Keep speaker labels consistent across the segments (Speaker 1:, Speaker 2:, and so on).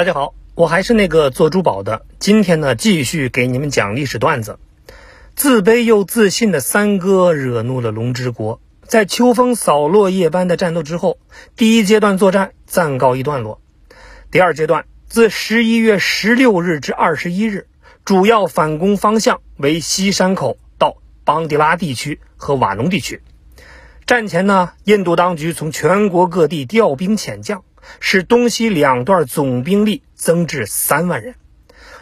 Speaker 1: 大家好，我还是那个做珠宝的。今天呢，继续给你们讲历史段子。自卑又自信的三哥惹怒了龙之国，在秋风扫落叶般的战斗之后，第一阶段作战暂告一段落。第二阶段自十一月十六日至二十一日，主要反攻方向为西山口到邦迪拉地区和瓦农地区。战前呢，印度当局从全国各地调兵遣将。使东西两段总兵力增至三万人，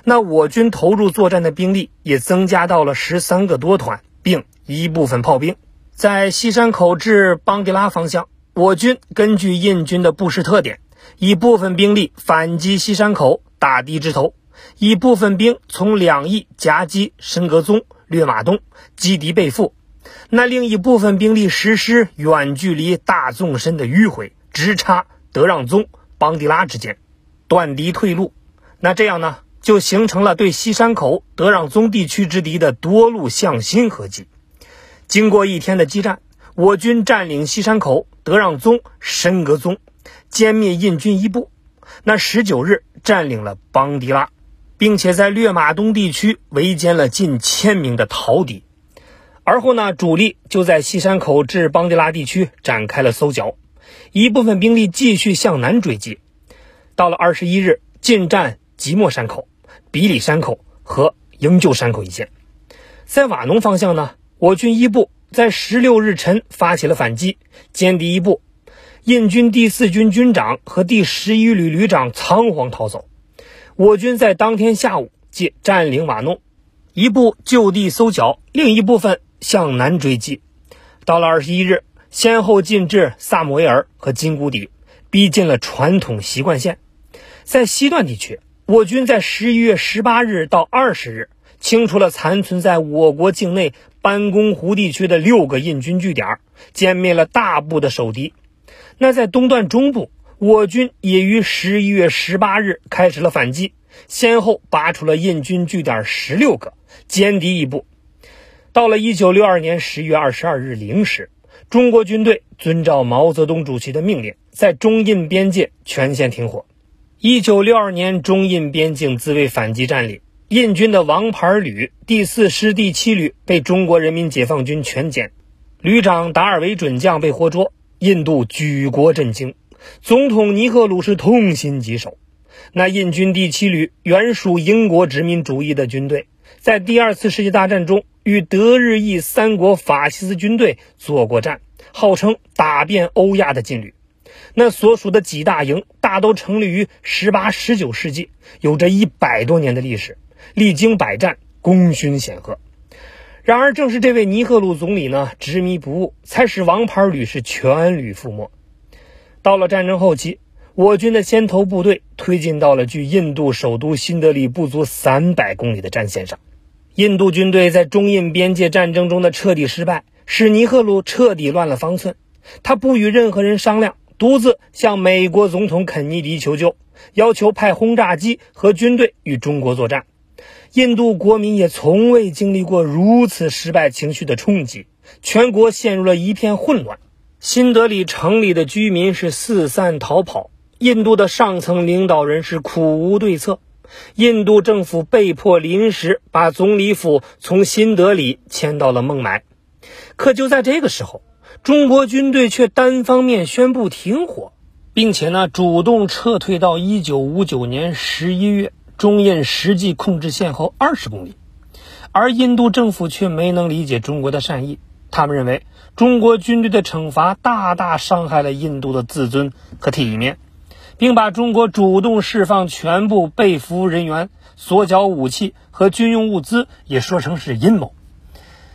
Speaker 1: 那我军投入作战的兵力也增加到了十三个多团，并一部分炮兵。在西山口至邦迪拉方向，我军根据印军的布势特点，以部分兵力反击西山口打的之头，以部分兵从两翼夹击申格宗、略马东，击敌被俘。那另一部分兵力实施远距离大纵深的迂回直插。德让宗、邦迪拉之间断敌退路，那这样呢，就形成了对西山口、德让宗地区之敌的多路向心合击。经过一天的激战，我军占领西山口、德让宗、申格宗，歼灭印军一部。那十九日占领了邦迪拉，并且在略马东地区围歼了近千名的逃敌。而后呢，主力就在西山口至邦迪拉地区展开了搜剿。一部分兵力继续向南追击，到了二十一日，进占即墨山口、比里山口和营救山口一线。在瓦农方向呢，我军一部在十六日晨发起了反击，歼敌一部。印军第四军军长和第十一旅旅长仓皇逃走。我军在当天下午即占领瓦农，一部就地搜剿，另一部分向南追击。到了二十一日。先后进至萨姆维尔和金谷底，逼近了传统习惯线。在西段地区，我军在十一月十八日到二十日，清除了残存在我国境内班公湖地区的六个印军据点，歼灭了大部的守敌。那在东段中部，我军也于十一月十八日开始了反击，先后拔除了印军据点十六个，歼敌一部。到了一九六二年十月二十二日零时。中国军队遵照毛泽东主席的命令，在中印边界全线停火。一九六二年，中印边境自卫反击战里，印军的王牌旅第四师第七旅被中国人民解放军全歼，旅长达尔维准将被活捉，印度举国震惊，总统尼赫鲁是痛心疾首。那印军第七旅原属英国殖民主义的军队，在第二次世界大战中。与德日意三国法西斯军队作过战，号称打遍欧亚的劲旅。那所属的几大营大都成立于十八、十九世纪，有着一百多年的历史，历经百战，功勋显赫。然而，正是这位尼赫鲁总理呢执迷不悟，才使王牌旅是全旅覆没。到了战争后期，我军的先头部队推进到了距印度首都新德里不足三百公里的战线上。印度军队在中印边界战争中的彻底失败，使尼赫鲁彻底乱了方寸。他不与任何人商量，独自向美国总统肯尼迪求救，要求派轰炸机和军队与中国作战。印度国民也从未经历过如此失败情绪的冲击，全国陷入了一片混乱。新德里城里的居民是四散逃跑，印度的上层领导人是苦无对策。印度政府被迫临时把总理府从新德里迁到了孟买，可就在这个时候，中国军队却单方面宣布停火，并且呢主动撤退到一九五九年十一月中印实际控制线后二十公里，而印度政府却没能理解中国的善意，他们认为中国军队的惩罚大大伤害了印度的自尊和体面。并把中国主动释放全部被俘人员、所缴武器和军用物资也说成是阴谋。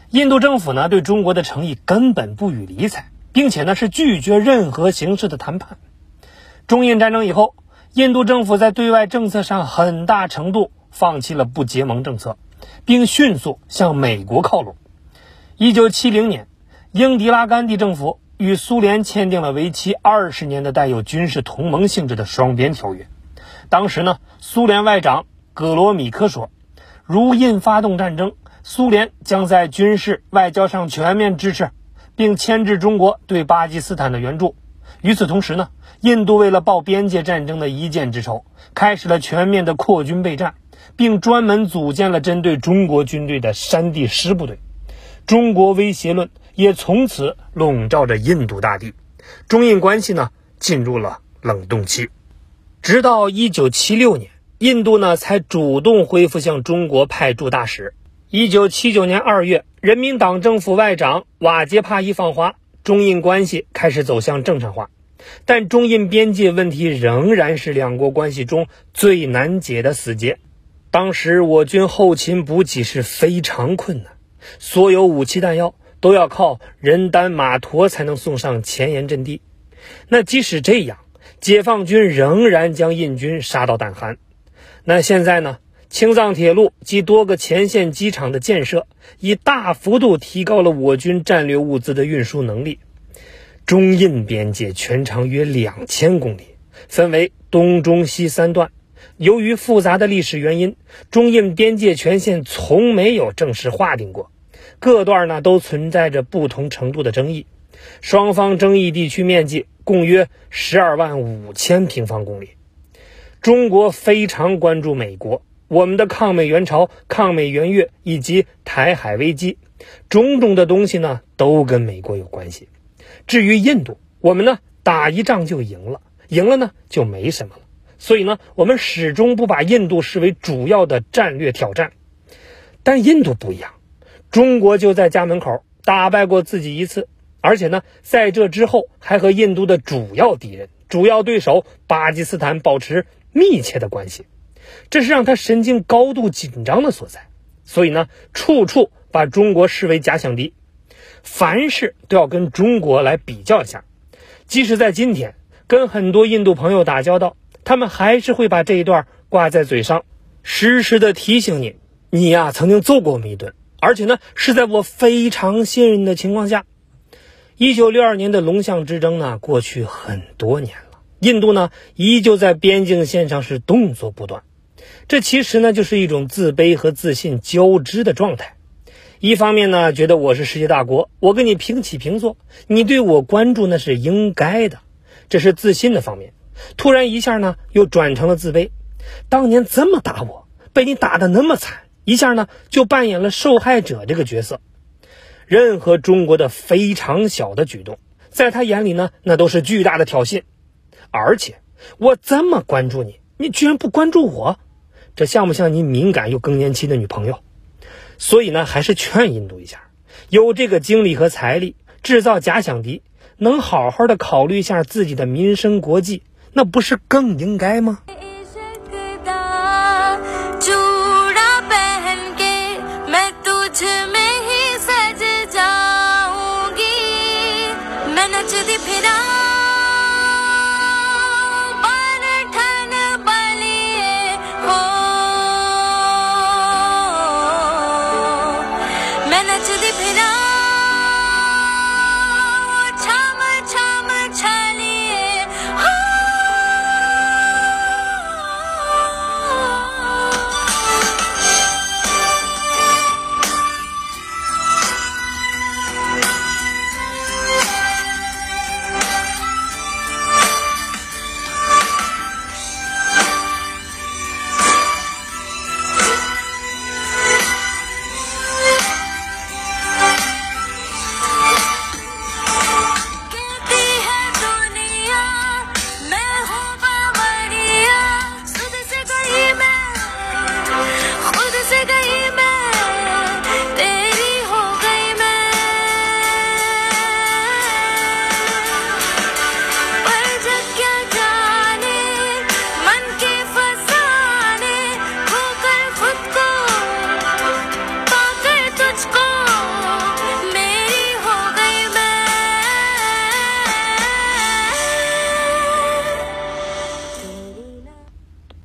Speaker 1: 印度政府呢对中国的诚意根本不予理睬，并且呢是拒绝任何形式的谈判。中印战争以后，印度政府在对外政策上很大程度放弃了不结盟政策，并迅速向美国靠拢。一九七零年，英迪拉甘地政府。与苏联签订了为期二十年的带有军事同盟性质的双边条约。当时呢，苏联外长格罗米科说：“如印发动战争，苏联将在军事、外交上全面支持，并牵制中国对巴基斯坦的援助。与此同时呢，印度为了报边界战争的一箭之仇，开始了全面的扩军备战，并专门组建了针对中国军队的山地师部队。中国威胁论也从此笼罩着印度大地，中印关系呢进入了冷冻期。直到一九七六年，印度呢才主动恢复向中国派驻大使。一九七九年二月，人民党政府外长瓦杰帕伊访华，中印关系开始走向正常化。但中印边界问题仍然是两国关系中最难解的死结。当时我军后勤补给是非常困难，所有武器弹药都要靠人单马驮才能送上前沿阵地。那即使这样，解放军仍然将印军杀到胆寒。那现在呢？青藏铁路及多个前线机场的建设，已大幅度提高了我军战略物资的运输能力。中印边界全长约两千公里，分为东、中、西三段。由于复杂的历史原因，中印边界全线从没有正式划定过，各段呢都存在着不同程度的争议。双方争议地区面积共约十二万五千平方公里。中国非常关注美国，我们的抗美援朝、抗美援越以及台海危机，种种的东西呢都跟美国有关系。至于印度，我们呢打一仗就赢了，赢了呢就没什么了。所以呢，我们始终不把印度视为主要的战略挑战。但印度不一样，中国就在家门口打败过自己一次，而且呢，在这之后还和印度的主要敌人、主要对手巴基斯坦保持密切的关系，这是让他神经高度紧张的所在。所以呢，处处把中国视为假想敌。凡事都要跟中国来比较一下，即使在今天跟很多印度朋友打交道，他们还是会把这一段挂在嘴上，时时的提醒你：你呀曾经揍过我们一顿，而且呢是在我非常信任的情况下。一九六二年的龙象之争呢，过去很多年了，印度呢依旧在边境线上是动作不断，这其实呢就是一种自卑和自信交织的状态。一方面呢，觉得我是世界大国，我跟你平起平坐，你对我关注那是应该的，这是自信的方面。突然一下呢，又转成了自卑。当年这么打我，被你打得那么惨，一下呢就扮演了受害者这个角色。任何中国的非常小的举动，在他眼里呢，那都是巨大的挑衅。而且我这么关注你，你居然不关注我，这像不像你敏感又更年期的女朋友？所以呢，还是劝印度一下，有这个精力和财力制造假想敌，能好好的考虑一下自己的民生国际，那不是更应该吗？